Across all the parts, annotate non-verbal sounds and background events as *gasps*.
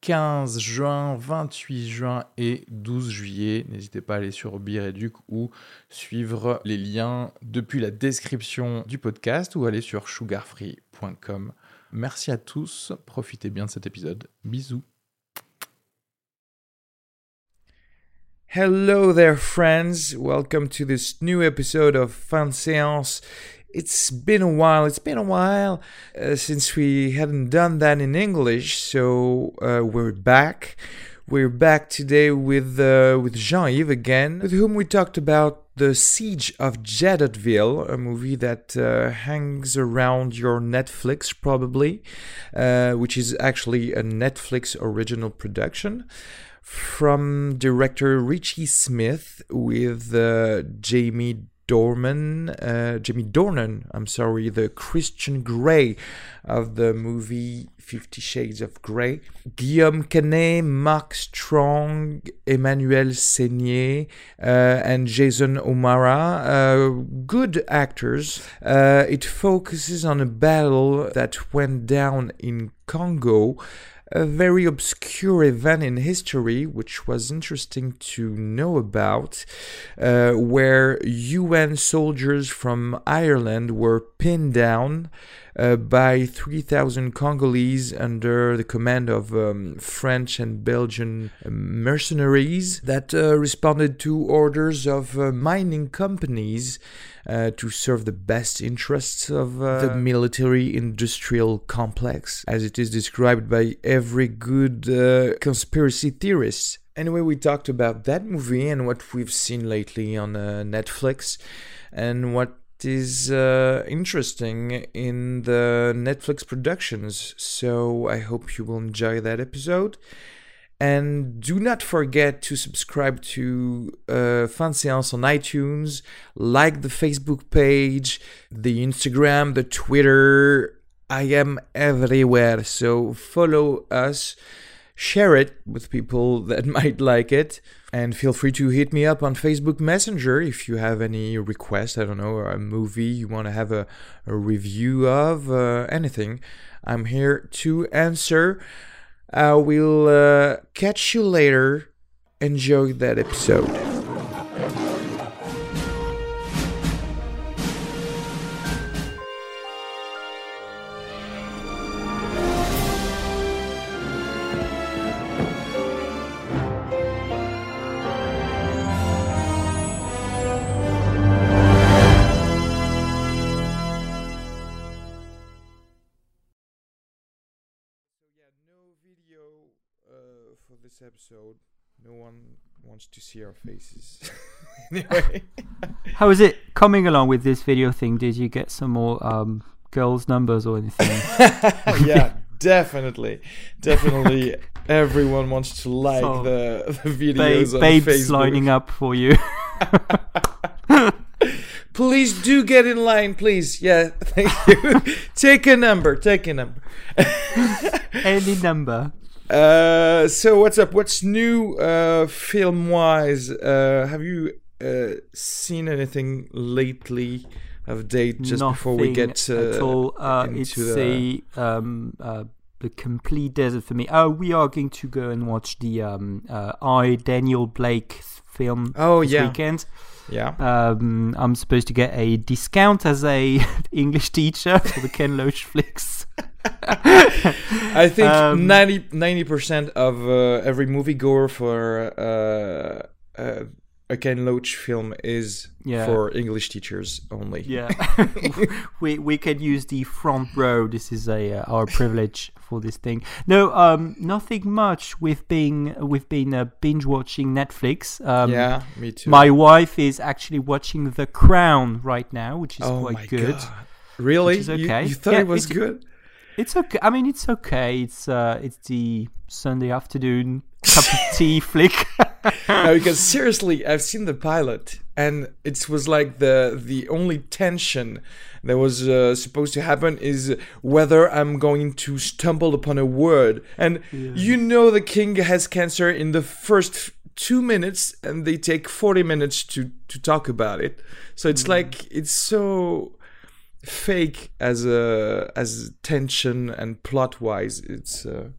15 juin, 28 juin et 12 juillet. N'hésitez pas à aller sur Bireduc ou suivre les liens depuis la description du podcast ou aller sur sugarfree.com. Merci à tous, profitez bien de cet épisode. Bisous. Hello there, friends. Welcome to this new episode of Fun Seance. It's been a while. It's been a while uh, since we hadn't done that in English, so uh, we're back. We're back today with uh, with Jean-Yves again, with whom we talked about the Siege of Jadotville, a movie that uh, hangs around your Netflix probably, uh, which is actually a Netflix original production from director Richie Smyth with uh, Jamie Dorman, uh, Jimmy Dornan, I'm sorry, the Christian Grey of the movie Fifty Shades of Grey, Guillaume Canet, Mark Strong, Emmanuelle Seigner, uh, and Jason O'Mara, uh, good actors. Uh, it focuses on a battle that went down in Congo a very obscure event in history, which was interesting to know about, uh, where UN soldiers from Ireland were pinned down uh, by 3,000 Congolese under the command of um, French and Belgian mercenaries that uh, responded to orders of uh, mining companies. Uh, to serve the best interests of uh, the military industrial complex, as it is described by every good uh, conspiracy theorist. Anyway, we talked about that movie and what we've seen lately on Netflix and what is uh, interesting in the Netflix productions. So I hope you will enjoy that episode. And do not forget to subscribe to uh, Seance on iTunes, like the Facebook page, the Instagram, the Twitter. I am everywhere. So follow us share it with people *laughs* that might like it. And feel free to hit me up on Facebook Messenger if you have any requests. I don't know, a movie you want to have a, a review of, uh, anything. I'm here to answer. I will uh, catch you later. Enjoy that episode. This episode. No one wants to see our faces. *laughs* anyway. *laughs* How is it coming along with this video thing? Did you get some more um, girls' numbers or anything? *laughs* yeah, definitely. Definitely everyone wants to like so, the, the videos ba- on babes Facebook. lining up for you. please do get in line, please. Yeah, thank you. take a number. Take a number. Any number. Uh, so what's up? What's new uh, film wise? Uh, have you uh, seen anything lately of date just Nothing before we get at all? Uh, into it's the um, uh, the complete desert for me. Oh, we are going to go and watch the um, uh, I Daniel Blake film oh, this yeah. weekend. Yeah. Um, I'm supposed to get a discount as a *laughs* English teacher for the Ken Loach flicks. *laughs* I think um, 90 percent of uh, every moviegoer for uh, uh, a Ken Loach film is yeah. for English teachers only. Yeah, *laughs* *laughs* we we can use the front row. This is a uh, our privilege for this thing. No, um, nothing much. We've been we've been uh, binge watching Netflix. Um, yeah, me too. My wife is actually watching The Crown right now, which is oh quite good. God. Really? okay. You, you thought yeah, it was good? It's okay. I mean, it's okay. It's uh, it's the Sunday afternoon cup of tea flick. *laughs* no, because seriously, I've seen the pilot, and it was like the the only tension that was uh, supposed to happen is whether I'm going to stumble upon a word, and you know the king has cancer in the first two minutes, and they take forty minutes to to talk about it. So it's like it's so fake as a as tension and plot wise. It's. Uh,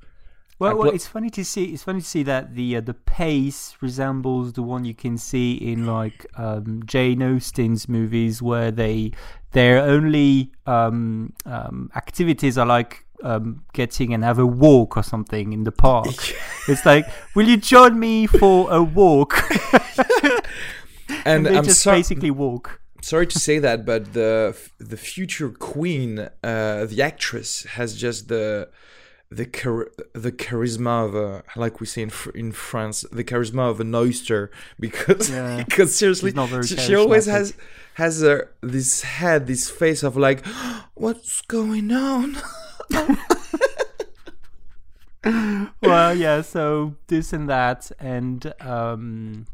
Well, well, it's funny to see. It's funny to see that the uh, the pace resembles the one you can see in like um, Jane Austen's movies, where they their only um, um, activities are like um, getting and have a walk or something in the park. *laughs* it's like, will you join me for a walk? *laughs* and they I'm just so- basically walk. sorry to say that, but the the future queen, uh, the actress, has just the the char- the charisma of a like we say in fr- in France, the charisma of an oyster. *laughs* Because Yeah. because seriously, She's not very she, she always has has a, this head, this face of like, *gasps* what's going on? *laughs* well, yeah, so this and that, and um,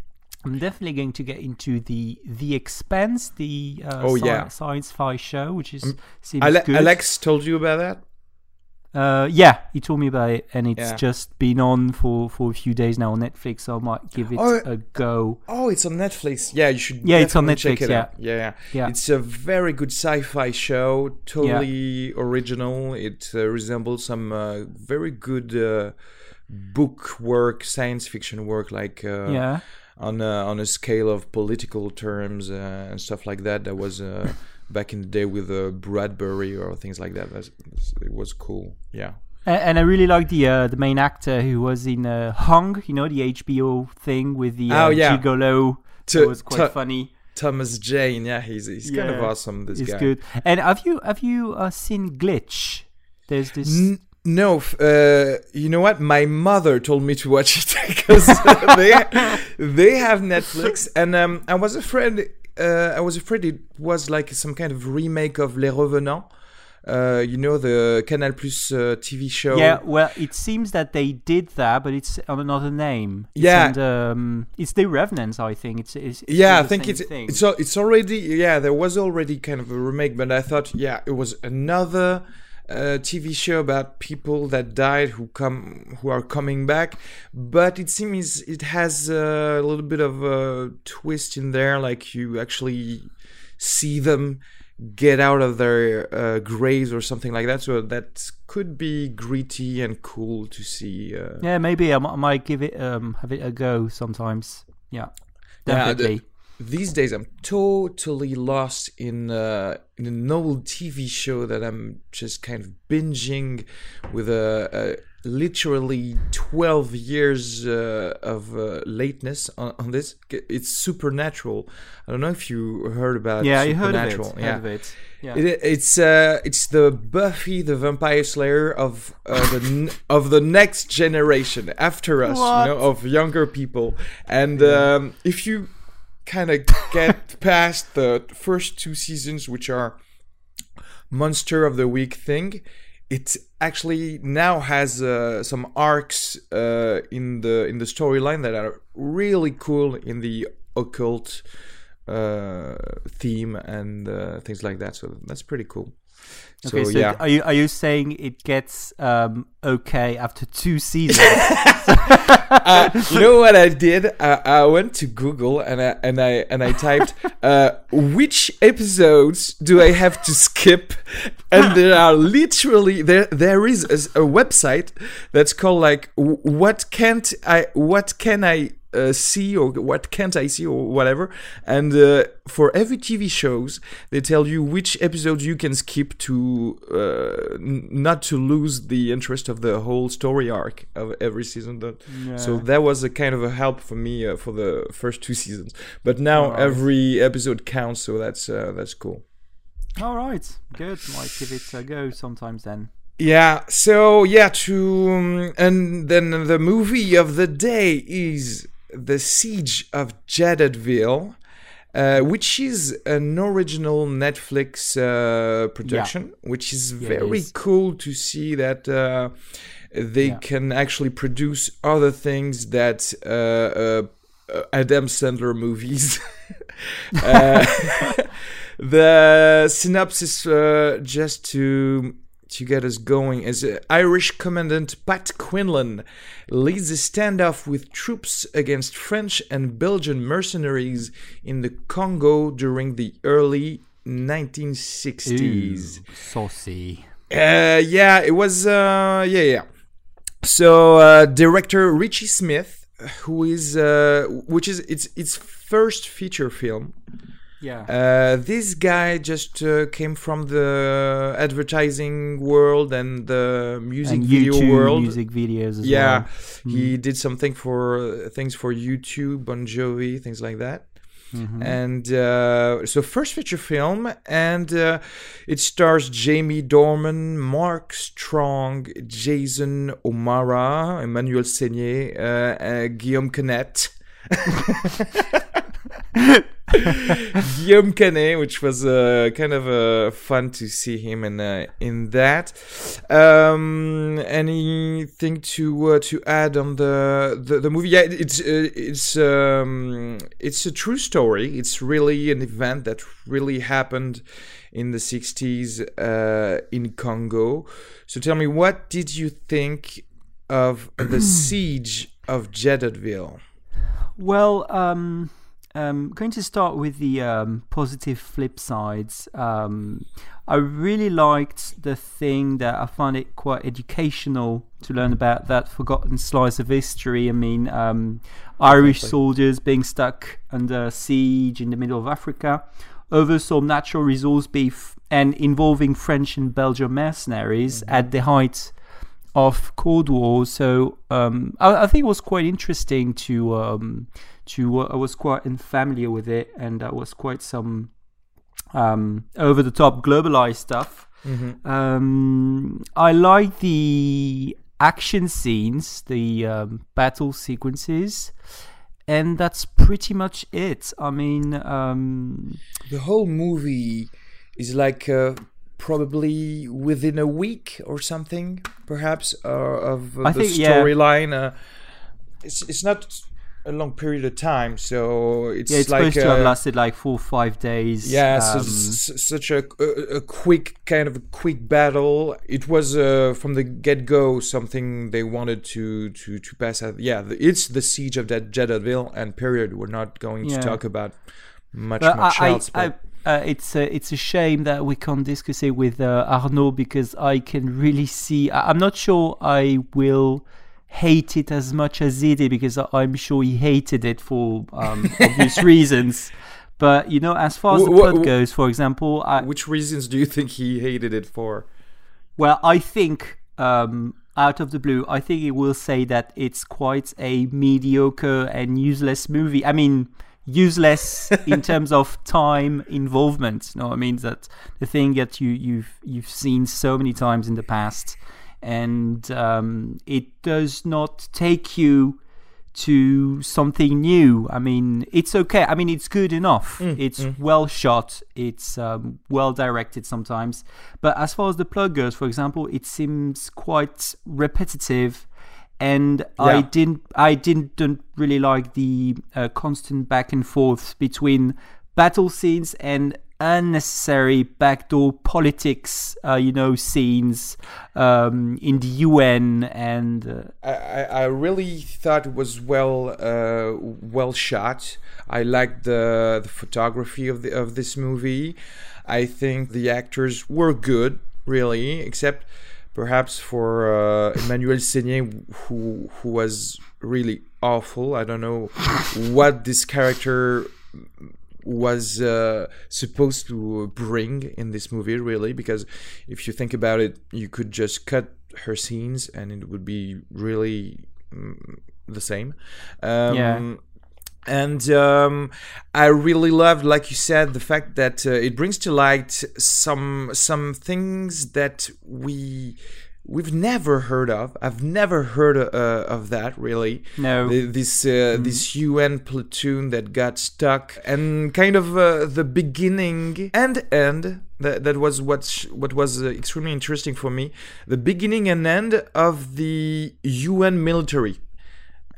I'm definitely going to get into the the Expanse, the uh, Oh, sci- yeah. science fi show, which is seems Ale- good. Alex told you about that. Uh, yeah, he told me about it, and it's Yeah. just been on for for a few days now on Netflix. So I might give it Oh, a go. Oh, it's on Netflix. Yeah, you should. Yeah, it's on Netflix, it out. Yeah, yeah, Yeah. It's a very good sci-fi show. Totally original. It uh, resembles some uh, very good uh, book work, science fiction work, like uh, yeah, on a, on a scale of political terms uh, and stuff like that. That was uh, back in the day with uh, Bradbury or things like that. That's, it was cool. Yeah. and, and I really like the uh, the main actor who was in uh, Hung, you know, the HBO thing with the uh, Oh, yeah. gigolo. To- it was quite to- funny. Thomas Jane. Yeah, he's he's kind of awesome. This It's guy. good. And have you have you uh, seen Glitch? There's this. N- no, uh, you know what? My mother told me to watch it *laughs* because *laughs* they they have Netflix, *laughs* and um, I was afraid. Uh, I was afraid it was like some kind of remake of Les Revenants. Uh, you know the Canal Plus uh, TV show. Yeah, well, it seems that they did that, but it's on another name. It's Yeah. under, um, it's the Revenants, I think. It's, it's, it's yeah, I think it's thing. it's it's already yeah. There was already kind of a remake, but I thought yeah, it was another uh, TV show about people that died who come who are coming back. But it seems it has a little bit of a twist in there, like you actually see them get out of their uh, graves or something like that. So that could be gritty and cool to see. Uh, yeah, maybe I, mi- I might give it um have it a go sometimes. Yeah, Yeah, the- definitely. These days I'm totally lost in uh, in an old TV show that I'm just kind of binging with a, a literally 12 years uh, of uh, lateness on, on this. It's Supernatural. I don't know if you heard about yeah, you heard of it. Supernatural. Heard of it. Yeah. It, it's uh, it's the Buffy the Vampire Slayer of uh, the n- *laughs* of the next generation after us, What? you know, of younger people. And um, if you kind of get *laughs* past the first two seasons, which are monster of the week thing, it actually now has uh, some arcs uh, in the in the storyline that are really cool in the occult uh, theme and uh, things like that. So that's pretty cool. Okay, so, so yeah, are you are you saying it gets um okay after two seasons? *laughs* *laughs* uh, you know what I did? I, I went to Google and I and I and I typed uh, which episodes do I have to skip, and there are literally there there is a, a website that's called like what can't I what can I uh, see or what can't I see or whatever. And uh, for every TV shows, they tell you which episodes you can skip to uh, n- not to lose the interest of the whole story arc of every season. That so that was a kind of a help for me uh, for the first two seasons. But now Alright. every episode counts, so that's uh, that's cool. All right, good. Might give it a go sometimes then. Yeah, so yeah, to um, and then the movie of the day is The Siege of Jadotville, uh, which is an original Netflix uh, production, which is Yeah, very is. cool to see that uh, they Yeah. can actually produce other things that uh, uh, uh, Adam Sandler movies. *laughs* uh, *laughs* *laughs* the synopsis, uh, just to to get us going, is uh, Irish Commandant Pat Quinlan leads a standoff with troops against French and Belgian mercenaries in the Congo during the early 1960s. Ooh, saucy. Uh, yeah, it was. Uh, yeah, yeah. So uh, director Richie Smyth, who is uh, which is it's its first feature film. Yeah. Uh, this guy just uh, came from the advertising world and the music and video YouTube world. music videos as yeah, well. he did something for uh, things for YouTube, Bon Jovi, things like that. Mhm. And uh, so, first feature film, and uh, it stars Jamie Dorman, Mark Strong, Jason O'Mara, Emmanuelle Seigner, uh, uh, Guillaume Canet. *laughs* *laughs* Guillaume Canet, which was uh, kind of uh, fun to see him in uh, in that. Um, anything to uh, to add on the the, the movie? Yeah, it's uh, it's um, it's a true story. It's really an event that really happened in the 60s uh, in Congo. So tell me, what did you think of the *clears throat* siege of Jadotville? Well, um, um, going to start with the um, positive flip sides. Um, I really liked the thing that I found it quite educational to learn about that forgotten slice of history. I mean, um, Irish Exactly. soldiers being stuck under siege in the middle of Africa over some natural resource beef and involving French and Belgian mercenaries at the height of Cold War. So um, I, I think it was quite interesting to um, to. Uh, I was quite unfamiliar with it, and that was quite some um, over the top globalized stuff. Mm-hmm. Um, I like the action scenes, the um, battle sequences, and that's pretty much it. I mean, um, The whole movie is like uh, probably within a week or something, perhaps, uh, of uh, the think, yeah. storyline. Uh, it's it's not a long period of time, so it's, yeah, it's like supposed to have uh, lasted like four or five days. Yeah, um, s- s- such a, a, a quick kind of a quick battle. It was uh, from the get go something they wanted to to to pass out. Yeah, the, it's the siege of that Jadotville and period. We're not going Yeah. to talk about much But much I, else. I, But I, uh, it's a, it's a shame that we can't discuss it with uh, Arnaud because I can really see. I, I'm not sure I will hate it as much as he did because I'm sure he hated it for um, obvious *laughs* reasons. But you know, as far as the plot goes, for example, I, which reasons do you think he hated it for? well, I think um, out of the blue, I think he will say that it's quite a mediocre and useless movie. I mean, useless *laughs* in terms of time involvement. No, I mean that the thing that you you've you've seen so many times in the past, and um, it does not take you to something new. I mean, it's okay. I mean, it's good enough. it's well shot. It's um, well directed sometimes. But as far as the plot goes, for example, it seems quite repetitive. And I didn't, I didn't don't really like the uh, constant back and forth between battle scenes and unnecessary backdoor politics, uh, you know, scenes um, in the UN and uh, I, I really thought it was well uh, well shot. I liked the the photography of the of this movie. I think the actors were good, really, except perhaps for uh, Emmanuelle Seigner, who who was really awful. I don't know what this character was uh, supposed to bring in this movie, really, because if you think about it, you could just cut her scenes and it would be really mm, the same. Um, Yeah. And um, I really loved, like you said, the fact that uh, it brings to light some some things that we we've never heard of. I've never heard uh, of that really. No. The- this uh, this UN platoon that got stuck, and kind of uh, the beginning and end. That, that was what sh- what was uh, extremely interesting for me. The beginning and end of the UN military.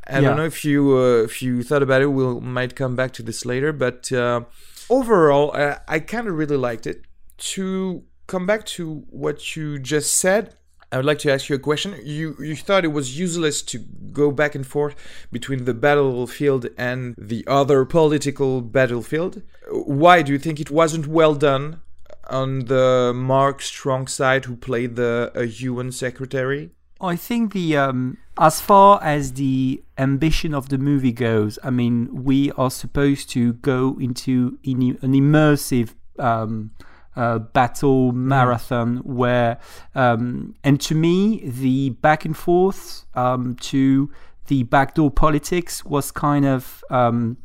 I don't know if you uh, if you thought about it. We'll might come back to this later, but uh, overall, I, I kind of really liked it. To come back to what you just said, I would like to ask you a question. You you thought it was useless to go back and forth between the battlefield and the other political battlefield. Why do you think it wasn't well done on the Mark Strong side, who played the a UN secretary? I think the um, as far as the ambition of the movie goes, I mean, we are supposed to go into in an immersive um, uh, battle marathon where, um, and to me, the back and forth um, to the backdoor politics was kind of um,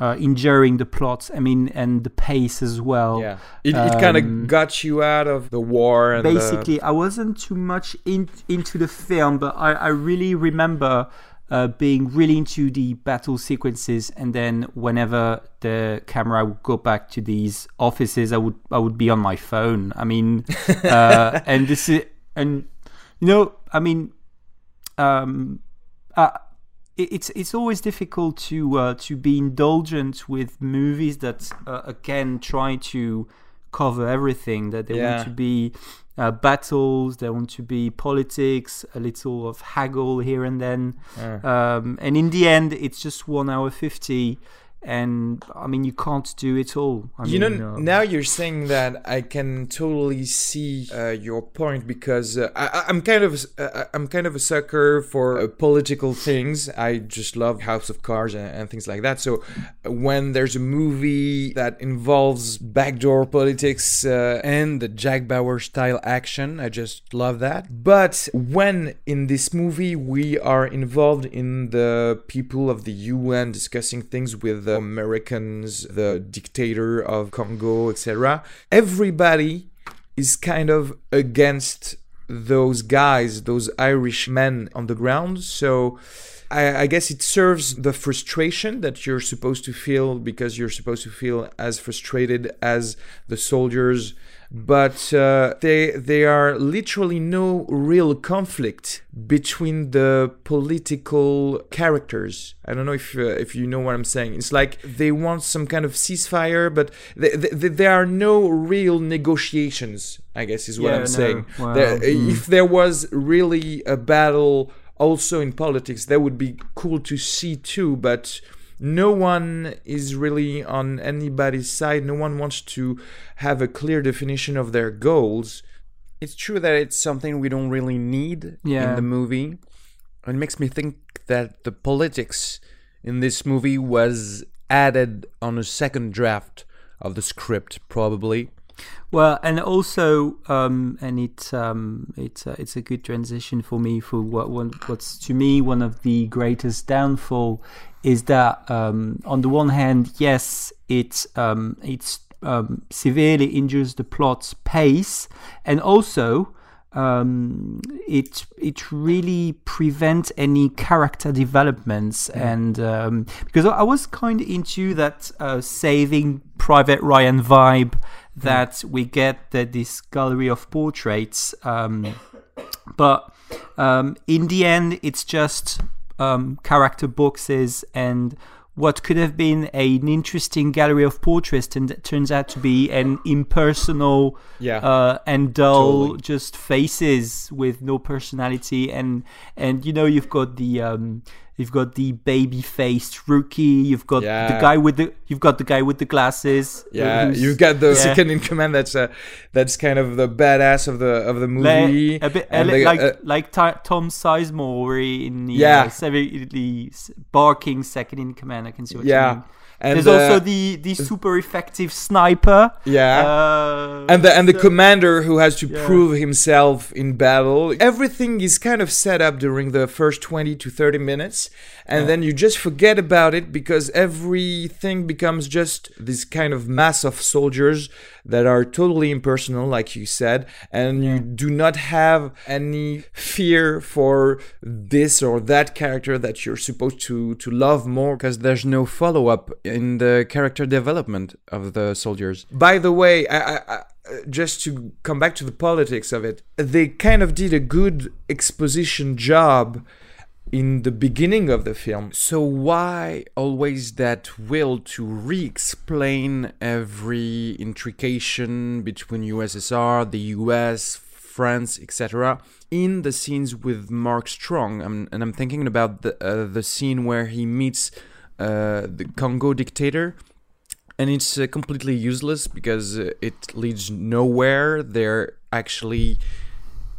uh, injuring the plot. I mean, and the pace as well. Yeah, it, it kind Um, of got you out of the war. And the- basically i wasn't too much in, into the film but i, I really remember uh, being really into the battle sequences and then whenever the camera would go back to these offices i would i would be on my phone. I mean *laughs* uh, and this is and you know i mean um uh, it- it's it's always difficult to uh, to be indulgent with movies that uh, again try to cover everything that they Yeah. want to be uh, battles they want to be politics a little of haggle here and then um, and in the end it's just one hour 50 and i mean you can't do it all I you know, uh, now you're saying that I can totally see uh, your point because uh, I, I'm kind of a s- uh, I'm kind of a sucker for uh, political things. I just love House of Cards and, and things like that. So uh, when there's a movie that involves backdoor politics uh, and the Jack Bauer style action, I just love that. But when in this movie we are involved in the people of the UN discussing things with the Americans, the dictator of Congo, etc., everybody is kind of against those guys, those Irish men on the ground. So I, I guess it serves the frustration that you're supposed to feel because you're supposed to feel as frustrated as the soldiers. But uh, they they are literally no real conflict between the political characters. I don't know if uh, if you know what I'm saying. It's like they want some kind of ceasefire, but th- th- there are no real negotiations. I guess is what Yeah, I'm no. saying. Well, There- hmm. If there was really a battle also in politics, that would be cool to see too. But no one is really on anybody's side. No one wants to have a clear definition of their goals. It's true that it's something we don't really need Yeah. in the movie. It makes me think that the politics in this movie was added on a second draft of the script, probably. Well, and also, um, and it um, it's uh, it's a good transition for me for what what's to me one of the greatest downfall is that um, on the one hand, yes, it um, it's um, severely injures the plot's pace, and also um, it it really prevents any character developments and um, because I was kind of into that uh, saving Private Ryan vibe that we get that this gallery of portraits um, but um, in the end it's just um, character boxes and what could have been an interesting gallery of portraits and it turns out to be an impersonal Yeah. uh, and dull Totally. just faces with no personality and and you know you've got the um, you've got the baby faced rookie you've got the guy with the you've got the guy with the glasses Yeah, you've got the yeah. second in command. That's uh, that's kind of the badass of the of the movie. Like, a bit and a li- the- like uh, like Ti- Tom Sizemore in the Yeah. uh, barking second in command. I can see what you yeah, mean. And There's uh, also the the super effective sniper. yeah. Uh, and the and the so- commander who has to Yeah. prove himself in battle. Everything is kind of set up during the first 20 to 30 minutes and then you just forget about it because everything becomes just this kind of mass of soldiers that are totally impersonal like you said and you do not have any fear for this or that character that you're supposed to to love more because there's no follow up in the character development of the soldiers. By the way, I, I, I just to come back to the politics of it, they kind of did a good exposition job in the beginning of the film. So why always that will to re-explain every intrication between USSR, the US, France, etc. in the scenes with Mark Strong? I'm, and I'm thinking about the uh, the scene where he meets uh, the Congo dictator. And it's uh, completely useless because uh, it leads nowhere. They're actually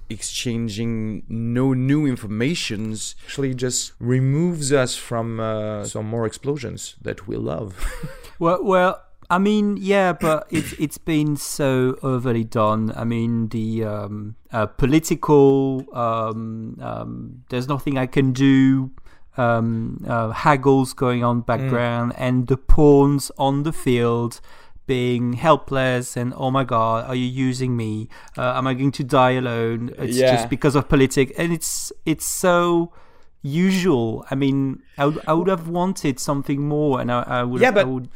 exchanging no new informations actually just removes us from uh, some more explosions that we love. *laughs* Well well i mean yeah but it's it's been so overly done. I mean the um, uh, political um, um, there's nothing i can do um, uh, haggles going on background mm. and the pawns on the field being helpless and oh my god are you using me? Uh, am i going to die alone? It's yeah. just because of politics. And it's it's so usual. I mean, I would, I would have wanted something more, and I, I would. Yeah, but I, would...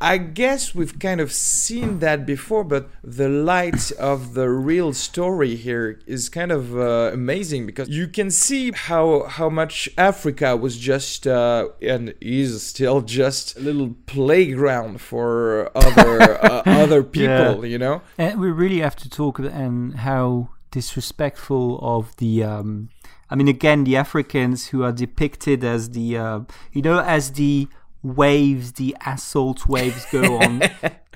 I, guess we've kind of seen that before. But the light of the real story here is kind of uh, amazing because you can see how how much Africa was just uh, and is still just a little playground for other *laughs* uh, other people. Yeah. You know, and we really have to talk and how disrespectful of the um, I mean, again, the Africans who are depicted as the, uh, you know, as the waves, the assault waves go *laughs* on.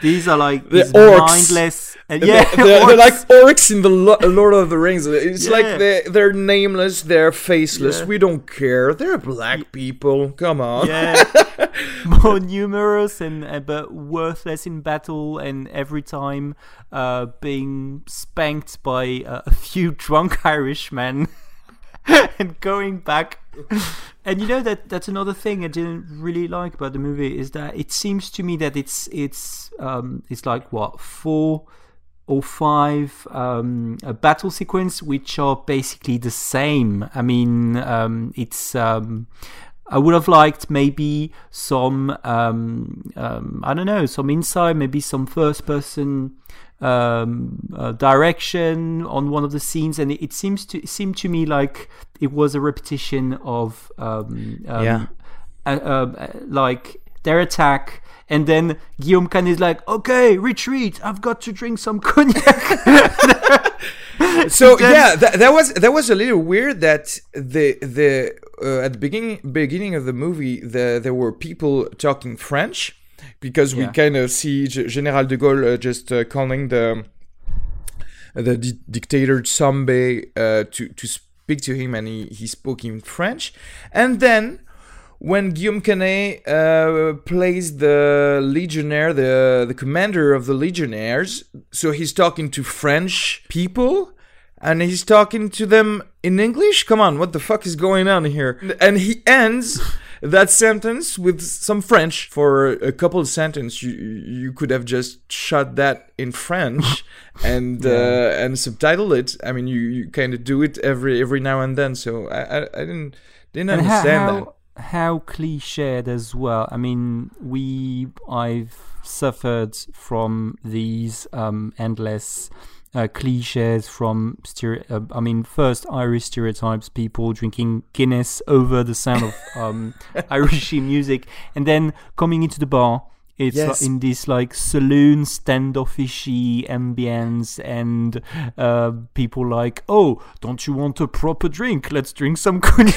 these are like the these orcs. mindless. And, yeah, they're, they're, they're, like orcs in the Lord of the Rings. It's yeah. like they they're nameless, they're faceless. Yeah. We don't care. They're black people. Come on. Yeah, *laughs* more numerous and uh, but worthless in battle, and every time uh, being spanked by uh, a few *laughs* drunk Irishmen. *laughs* and going back *laughs* and you know that that's another thing I didn't really like about the movie is that it seems to me that it's it's um it's like what four or five um, a battle sequence which are basically the same. I mean, um, it's um, I would have liked maybe some um, um, I don't know some insight, maybe some first person um, uh, direction on one of the scenes, and it, it, seems to it seemed to me like it was a repetition of um, um, yeah, uh, uh, like their attack. And then Guillaume Canet is like, "Okay, retreat. I've got to drink some cognac." *laughs* so then, yeah, that, that was that was a little weird. That the the uh, at the beginning beginning of the movie, the, there were people talking French, because yeah. we kind of see General de Gaulle uh, just uh, calling the the di- dictator Tshombe uh, to to speak to him, and he, he spoke in French, and then when Guillaume Canet uh, plays the legionnaire, the the commander of the legionnaires, so he's talking to French people, and he's talking to them in English. Come on, what the fuck is going on here? And he ends *laughs* that sentence with some French for a couple of sentences. You you could have just shot that in French *laughs* and yeah. uh, and subtitle it. I mean, you, you kind of do it every every now and then. So I I, I didn't didn't and understand how, that. How cliched as well. I mean, we I've suffered from these um, endless uh, cliches from stere- uh, I mean, first Irish stereotypes, people drinking Guinness over the sound of *laughs* um, Irish music, and then coming into the bar. It's yes. in this like saloon standoffishy ambience, and uh, people like, "Oh, don't you want a proper drink? Let's drink some *laughs* cognac."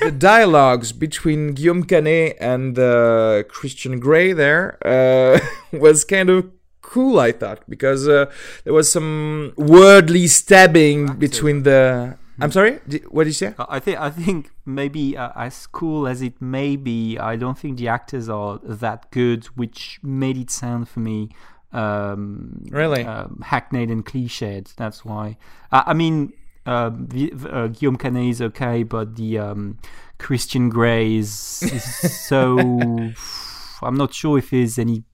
the dialogues between Guillaume Canet and uh, Christian Grey there uh, *laughs* was kind of cool, I thought, because uh, there was some wordly stabbing between the. I'm sorry. What did you say? I think I think maybe uh, as cool as it may be, I don't think the actors are that good, which made it sound for me um, really um, hackneyed and cliched. That's why. Uh, I mean, uh, uh, Guillaume Canet is okay, but the um, Christian Grey is, is so. *laughs* I'm not sure if there's any.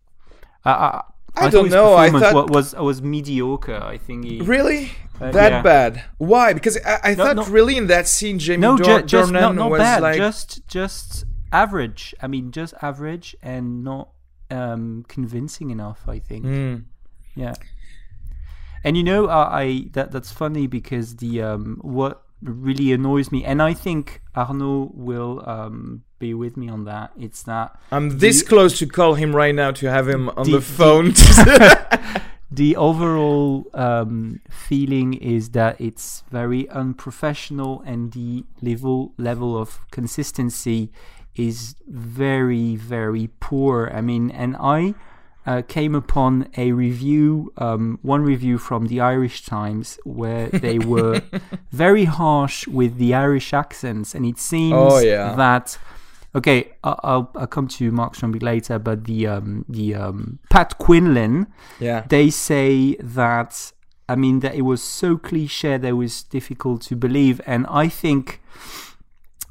Uh, I, I don't know. I thought was was mediocre. I think he really uh, that yeah. bad. Why? Because I, I no, thought really in that scene, Jamie no, Dor- ju- just, not, not was bad, like just just average. I mean, just average and not um, convincing enough. I think. Mm. Yeah. And you know, uh, I that that's funny because the um, what really annoys me, and I think Arnaud will um, be with me on that. It's that I'm this close to call him right now to have him on the- the, phone. *laughs* *laughs* the overall um, feeling is that it's very unprofessional and the level level of consistency is very very poor i mean and i uh, came upon a review um, one review from the irish times where *laughs* they were very harsh with the irish accents and it seems Oh, yeah. that Okay, I- I'll I'll come to Mark Stromby later, but the um, the um, Pat Quinlan, yeah. they say that I mean that it was so cliche that it was difficult to believe, and I think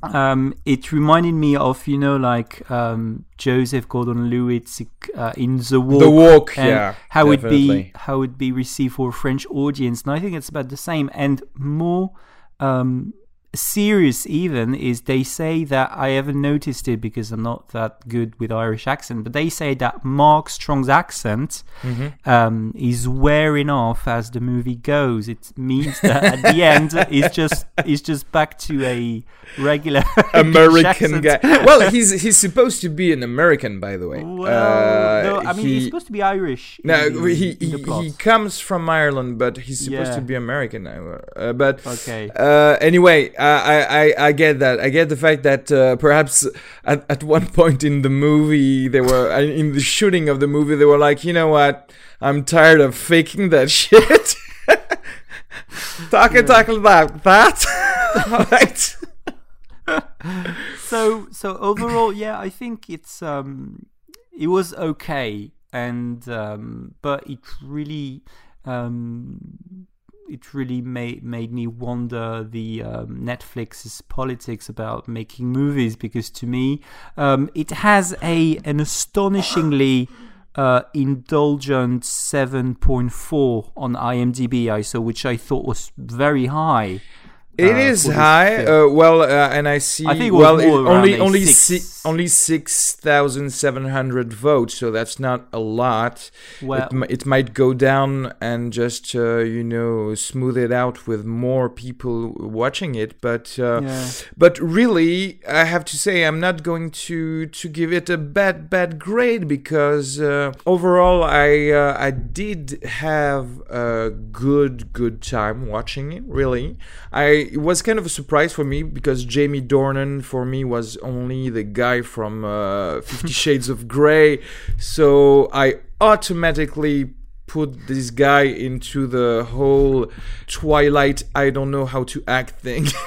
um, it reminded me of you know like um, Joseph Gordon-Levitt uh, in The Walk, The walk, yeah. how it be how it be received for a French audience, and I think it's about the same. And more um, serious. Even is they say that I haven't noticed it because I'm not that good with Irish accent, but they say that Mark Strong's accent Mm-hmm. um, is wearing off as the movie goes. It means that at the end, *laughs* he's just he's just back to a regular *laughs* American guy. Well, he's he's supposed to be an American, by the way. Well, Uh, no, I mean he, he's supposed to be Irish. no, in, he in he, he comes from Ireland, but he's supposed Yeah. to be American now. Uh, but Okay. Uh, anyway, I, I I- get that. I get the fact that uh, perhaps at at one *laughs* point in the movie, they were uh, in the shooting of the movie, they were like, you know what? I'm tired of faking that *laughs* shit. talk and talk about that. *laughs* right. so so overall, yeah, I think it's um it was okay, and um but it really um it really made made me wonder the um, Netflix's politics about making movies because to me um, it has a an astonishingly uh, indulgent 7.4 on IMDb ISO, which I thought was very high. It uh, is high. Uh, well, uh, and I see. I think well, only only six. si- only six thousand seven hundred votes, so that's not a lot. Well- it, mi- it might go down and just uh, you know smooth it out with more people watching it, but uh, Yeah. but really, I have to say I'm not going to to give it a bad bad grade because uh, overall I uh, I did have a good good time watching it. Really, I it was kind of a surprise for me because Jamie Dornan for me was only the guy from uh, *laughs* Fifty Shades of Grey, so I automatically put this guy into the whole Twilight I don't know how to act thing. *laughs*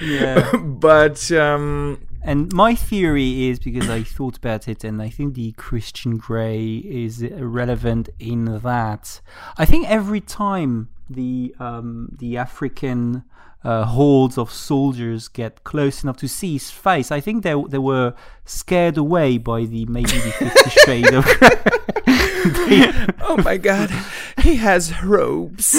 Yeah. but um And my theory is because I thought about it, and I think the Christian Grey is relevant in that. I think every time the um, the African uh, hordes of soldiers get close enough to see his face, I think they they were scared away by the maybe the Fifty *laughs* Shade of *laughs* oh my god, he has robes.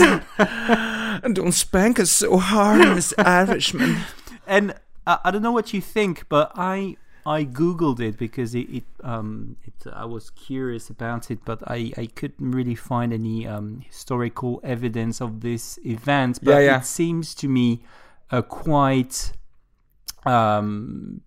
don't spank us so hard, Miss *laughs* Irishman. and I, I don't know what you think, but I I googled it because it, it um it I was curious about it, but I I couldn't really find any um historical evidence of this event. But Yeah, yeah. it seems to me uh, quite um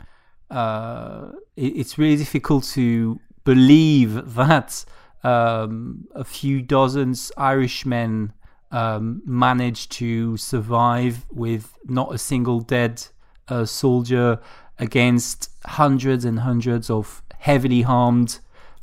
uh it, it's really difficult to believe that um a few dozens Irishmen um, managed to survive with not a single dead uh, soldier against hundreds and hundreds of heavily harmed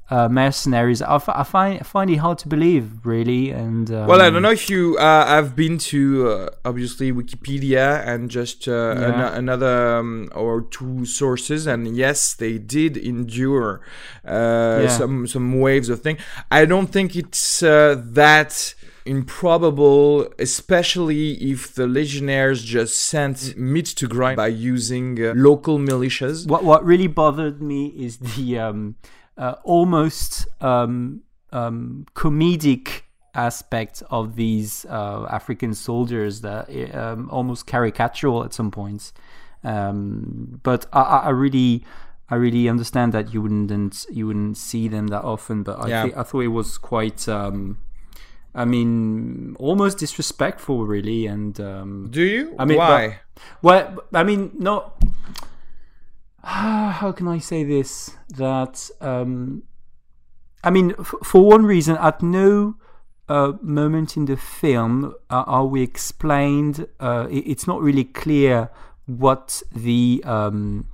uh, mercenaries. I, f- I find I find it hard to believe, really. And um, Well, I don't know if you uh, have been to uh, obviously Wikipedia and just uh, Yeah. an- another um, or two sources, and yes, they did endure uh, Yeah. some some waves of thing. I don't think it's uh, that improbable, especially if the legionnaires just sent meat to grind by using uh, local militias. What what really bothered me is the um, uh, almost um, um, comedic aspect of these uh, African soldiers that um, almost caricatural at some points. Um, but I, I really. I really understand that you wouldn't you wouldn't see them that often, but I Yeah. thi- I thought it was quite um, I mean, almost disrespectful, really. And um, Do you? I mean, why? well, I mean, not. *sighs* How can I say this? That um, I mean, f- for one reason, at no uh, moment in the film uh, are we explained. Uh, it, it's not really clear what the um,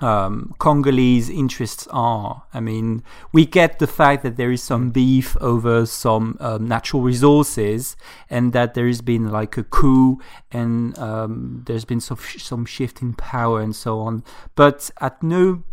um, Congolese interests are. I mean, we get the fact that there is some beef over some um, natural resources, and that there has been like a coup, and um, there's been some some shift in power and so on. But at no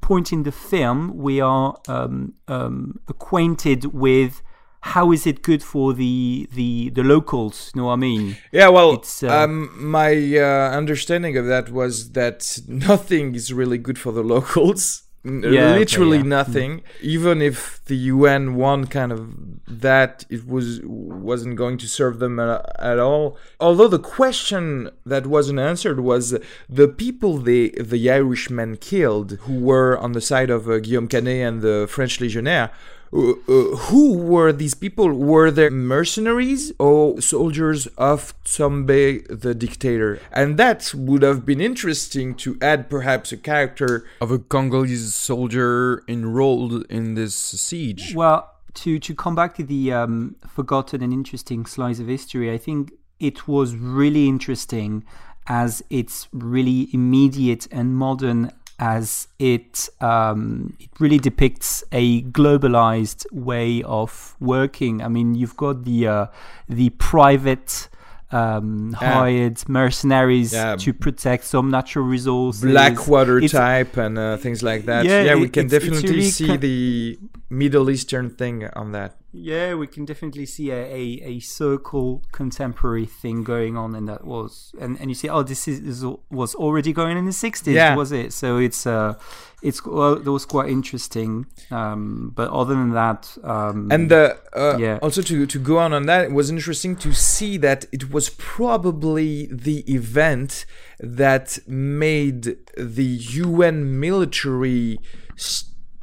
point in the film we are um, um, acquainted with how is it good for the the the locals you know what i mean Yeah, well, It's, uh, um, my uh, understanding of that was that *laughs* nothing is really good for the locals. Yeah, okay, literally yeah. nothing. Even if the UN won kind of that, it was wasn't going to serve them at, at all. Although the question that wasn't answered was the people they the Irishmen killed, who were on the side of uh, Guillaume Canet and the French legionnaire. Uh, uh, who were these people? Were they mercenaries or soldiers of Tshombe, the dictator? And that would have been interesting to add perhaps a character. Of a Congolese soldier enrolled in this siege. Well, to to come back to the um, forgotten and interesting slice of history, I think it was really interesting as it's really immediate and modern as it um, it really depicts a globalized way of working. I mean, you've got the uh, the private. Um, hired mercenaries Yeah. to protect some natural resources. Blackwater It's- type and uh, things like that. Yeah, Yeah, we it- can it's- it's definitely really see ki- the Middle Eastern thing on that. Yeah, we can definitely see a, a, a circle contemporary thing going on, and that was and, and you see, oh, this is, is was already going in the sixties, Yeah. was it? So it's uh, it's well, that was quite interesting. Um, but other than that, um, And uh, uh, Yeah. also to, to go on on that, it was interesting to see that it was probably the event that made the UN military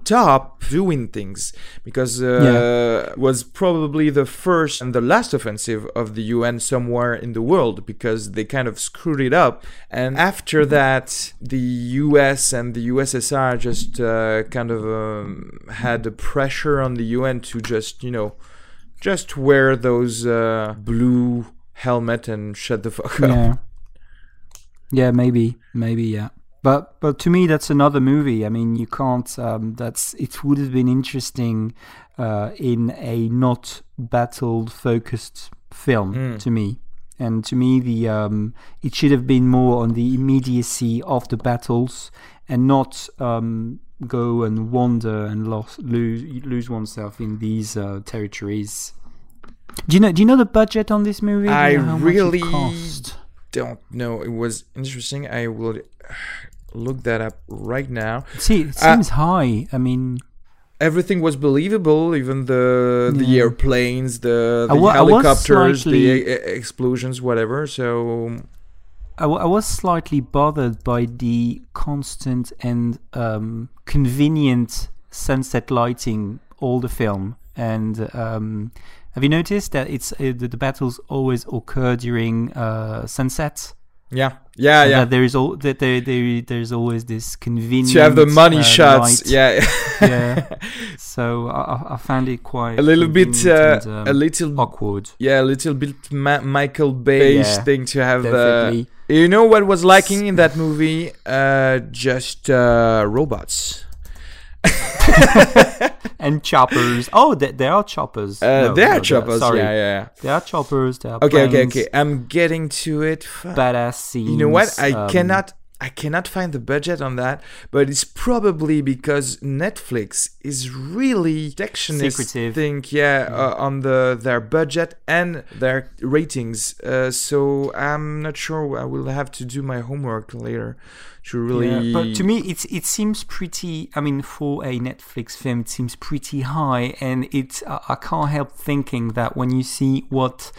stop doing things because uh, it was probably the first and the last offensive of the UN somewhere in the world because they kind of screwed it up. And after that, the US and the USSR just uh, kind of um, had the pressure on the UN to just, you know, just wear those uh, blue helmet and shut the fuck up. yeah, yeah, maybe, maybe, yeah. But but to me, that's another movie. I mean, you can't. Um, that's it would have been interesting uh, in a not battle focused film Hmm. to me. And to me, the um, it should have been more on the immediacy of the battles and not um, go and wander and lose lose oneself in these uh, territories. Do you know? Do you know the budget on this movie? Do you I know how much it really? Don't know. It was interesting. I will look that up right now. See, it Uh, seems high. I mean, Everything was believable, even the the Yeah. airplanes, the, the was helicopters, the slightly- e- e- explosions, whatever. So I, w- I was slightly bothered by the constant and um, convenient sunset lighting all the film. And um, have you noticed that it's uh, the, the battles always occur during uh, sunset? yeah, yeah, yeah. That there is all that there, there there's always this convenient. To have the money uh, shots, yeah, *laughs* yeah. So I, I- found it quite a little bit, uh, and, a um, little, awkward. yeah, a little bit Ma- Michael Bay Yeah, thing to have. Uh, Definitely. you know what was lacking in that movie? Uh, just uh, robots. *laughs* and choppers. Oh, there, there are choppers. Uh, No, they no, are choppers. Sorry, Yeah, yeah. there are choppers. There are. Okay, okay, planes, okay. I'm getting to it. Badass scenes. You know what? I um, cannot I cannot find the budget on that, but it's probably because Netflix is really protectionist Secretive. thing, yeah, uh, on the their budget and their ratings. Uh, so I'm not sure. I will have to do my homework later to really. Yeah, but to me, it's it seems pretty. I mean, for a Netflix film, it seems pretty high, and it. I, I can't help thinking that when you see what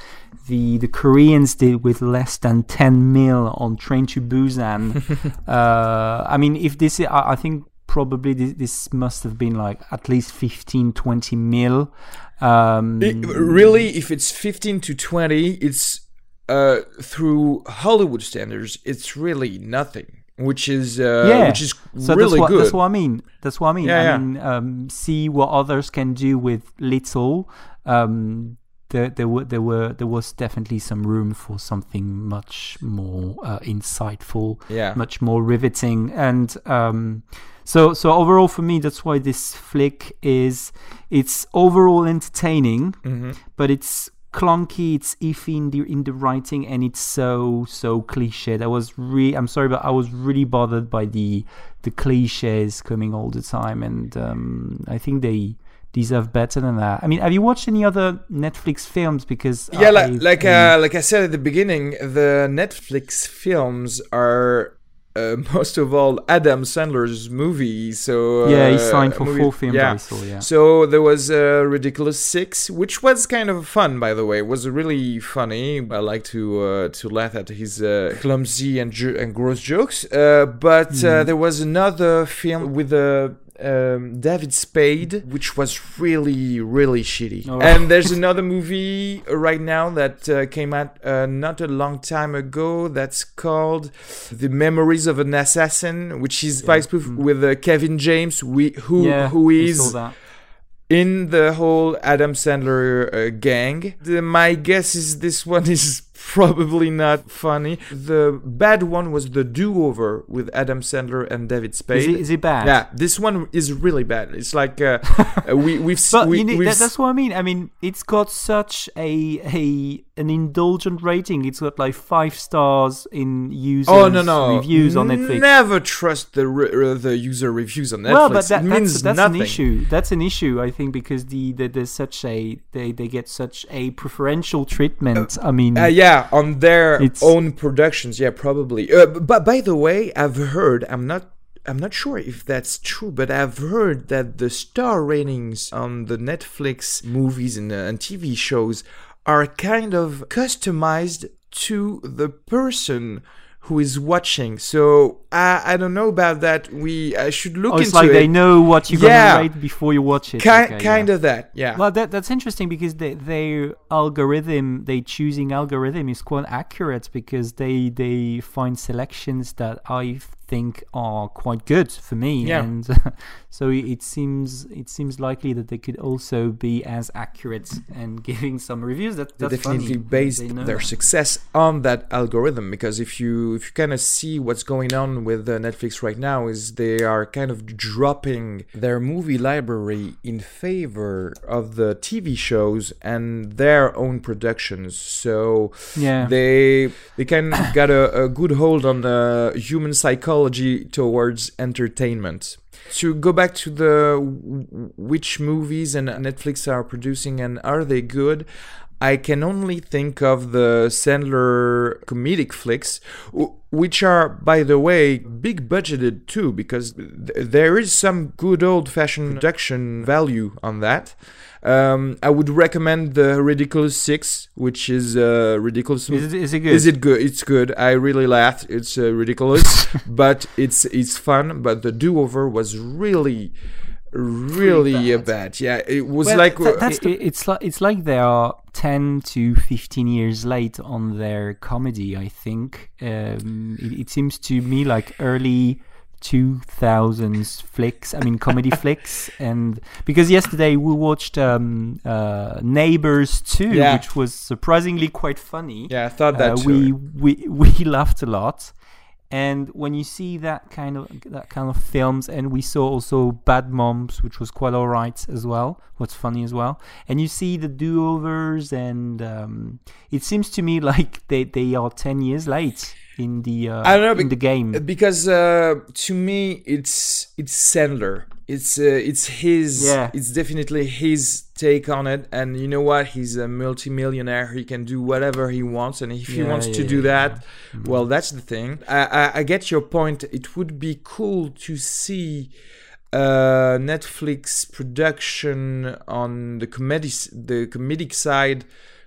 the the Koreans did with less than ten mil on Train to Busan, *laughs* uh, I mean, if this, I, I think probably this, this must have been like at least 15, 20 mil. Um, It- really, if it's 15 to 20, it's uh, through Hollywood standards, it's really nothing, which is uh, yeah, which is so really that's what, good. That's what I mean. That's what I mean. Yeah, I yeah. mean, um, see what others can do with little. Um, there, there were, there were, there was definitely some room for something much more uh, insightful, Yeah. much more riveting, and um, so, so overall for me, that's why this flick is, it's overall entertaining, Mhm. but it's clunky it's iffy in the in the writing and it's so so cliche that was really i'm sorry but i was really bothered by the the cliches coming all the time and um i think they deserve better than that. I mean have you watched any other netflix films? Because Yeah, I- like like uh, like I said at the beginning, the Netflix films are uh, *laughs* most of all Adam Sandler's movies. So yeah he uh, signed for four films Yeah. saw yeah So there was uh, Ridiculous Six, which was kind of fun, by the way. It was really funny. I like to uh, to laugh at his uh, clumsy and jo- and gross jokes. Uh, but uh, Mhm. there was another film with uh, um, David Spade, which was really really shitty. Oh. And there's another movie right now that uh, came out uh, not a long time ago. That's called The Memories of an Assassin, which is by spoof Mm. with uh, Kevin James, we, who yeah who is in the whole Adam Sandler uh, gang. The, my guess is this one *laughs* is probably not funny. The bad one was the do-over with Adam Sandler and David is Spade. it, is it bad yeah, this one is really bad. It's like uh, *laughs* we we've s- But we, you know, we've that, that's what I mean. I mean, it's got such a a an indulgent rating. It's got like five stars in users Oh no no! reviews on Netflix. Never trust the re- uh, the user reviews on Netflix. Well, but that, that's, means that's nothing. an issue. That's an issue, I think, because the, the there's such a they, they get such a preferential treatment. I mean, Uh, yeah, on their own productions. Yeah, probably. Uh, but by the way, I've heard. I'm not. I'm not sure if that's true, but I've heard that the star ratings on the Netflix movies and, uh, and TV shows are kind of customized to the person who is watching. So I I don't know about that. We I should look oh, it's into like it. they know what you're Yeah. gonna rate before you watch it. Ki- Okay, kind yeah. of that. Yeah. Well, that that's interesting because they, their algorithm, they choosing algorithm is quite accurate because they they find selections that I think are quite good for me, Yeah. and *laughs* so it seems it seems likely that they could also be as accurate and *laughs* giving some reviews. That they that's definitely funny. based They their that. success on that algorithm because if you if you kind of see what's going on with uh, Netflix right now is they are kind of dropping their movie library in favor of the TV shows and their own productions so Yeah. they they kind of *coughs* got a, a good hold on the human psychology towards entertainment. To go back to the which movies and Netflix are producing and are they good I can only think of the Sandler comedic flicks, which are, by the way, big budgeted too, because th- there is some good old fashioned production value on that. Um, I would recommend the Ridiculous Six, which is uh, ridiculous. Is it, is it good? Is it good? It's good. I really laughed. It's uh, ridiculous, *laughs* but it's it's fun. But the do over was really, really bad. bad. Yeah, it was Well, like uh, that's the, it's like it's like they are ten to fifteen years late on their comedy. I think um, it, it seems to me like early two thousands flicks. I mean comedy *laughs* flicks, and because yesterday we watched um, uh, Neighbors two, Yeah. which was surprisingly quite funny. yeah, I thought that Uh, too. we we we *laughs* laughed a lot and when you see that kind of that kind of films and we saw also bad moms which was quite all right as well what's funny as well. And you see the do-overs and um, it seems to me *laughs* like they, they are 10 years late in the uh, I don't know, in bec- the game because uh, to me it's it's Sandler. It's uh, it's his. Yeah. It's definitely his take on it. And you know what? He's a multimillionaire. He can do whatever he wants. And if he Yeah, wants yeah, to do that, well, that's the thing. I, I I get your point. It would be cool to see uh Netflix production on the comedy the comedic side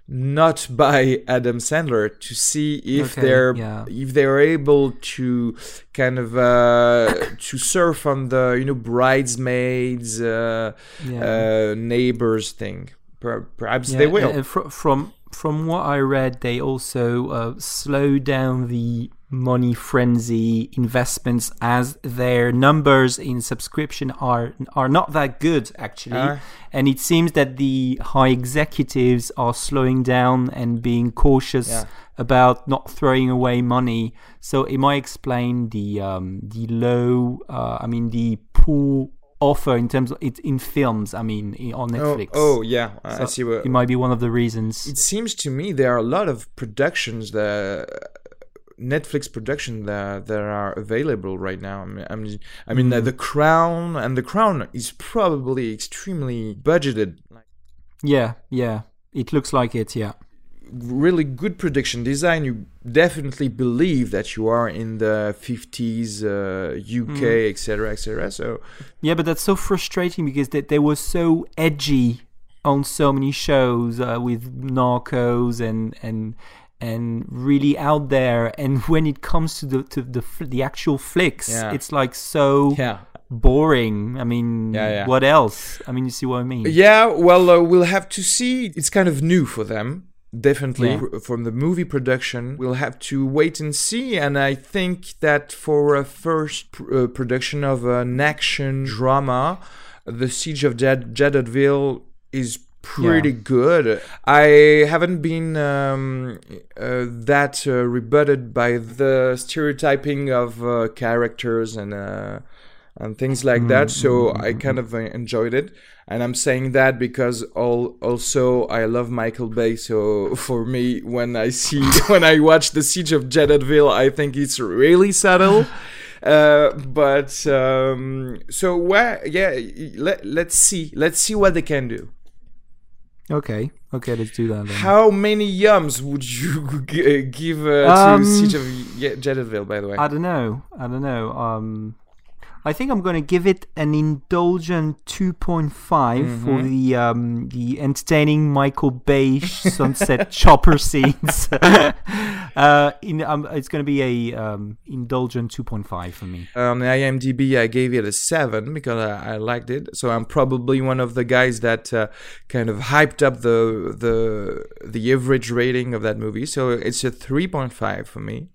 not by Adam Sandler to see if Okay, they're yeah. if they're able to kind of uh to surf on the you know bridesmaids uh, yeah uh neighbors thing perhaps Yeah, they will. uh, fr- from from what I read, they also uh, slow down the money frenzy investments as their numbers in subscription are are not that good actually, Ah. and it seems that the high executives are slowing down and being cautious Yeah. about not throwing away money. So it might explain the um, the low, uh, I mean the poor offer in terms of it in films. I mean i- on oh, Netflix. oh, yeah, I So see what. it might be one of the reasons. It seems to me there are a lot of productions that Netflix production that that are available right now. I mean, I mean, I mean Mm. the Crown and the Crown is probably extremely budgeted. Yeah, yeah. It looks like it. Yeah. Really good production design. You definitely believe that you are in the 50s, uh, UK, etc., etc. So Yeah, but that's so frustrating because they, they were so edgy on so many shows uh, with Narcos and and and really out there. And *laughs* when it comes to the to the the actual flicks, Yeah. it's like so yeah, boring. I mean, Yeah, what else? I mean, you see what I mean? Yeah, well, uh, we'll have to see. It's kind of new for them, definitely. From the movie production, we'll have to wait and see. And I think that for a first pr- uh, production of an action drama, The Siege of Jed- is pretty good. I haven't been um, uh, that uh, rebutted by the stereotyping of uh, characters and. Uh, and things like that. So I kind of uh, enjoyed it, and I'm saying that because all also I love Michael Bay. So *laughs* for me, when I see *laughs* when I watch the Siege of Jadotville, I think it's really subtle. *laughs* Uh, but um, so where yeah let, let's see let's see what they can do Okay, okay, let's do that then. how many yums would you *laughs* g- give uh, Um, to Siege of Ye- by the way I don't know. I don't know. Um, I think I'm going to give it an indulgent 2.5 Mm-hmm. for the um, the entertaining Michael Bay *laughs* sunset chopper scenes. *laughs* uh, in, um, it's going to be a um, indulgent 2.5 for me. On the IMDb, I gave it a seven because I, I liked it. So I'm probably one of the guys that uh, kind of hyped up the the the average rating of that movie. So it's a three point five for me.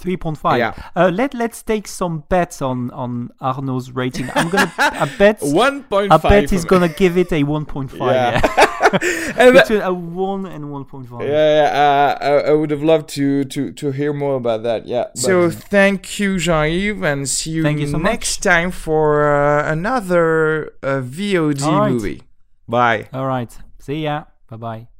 3.5. Yeah. Uh, let Let's take some bets on on Arno's rating. I'm gonna. I bet. *laughs* One point I bet he's gonna give it a 1.5. Yeah. Yeah. *laughs* *laughs* And that- Between a 1 and 1.5. yeah, yeah, uh, I, I would have loved to, to, to hear more about that. Yeah. So thank you, Jean-Yves, and see you, Thank you so much. next time for uh, another uh, VOD All right. movie. Bye. All right. See ya. Bye bye.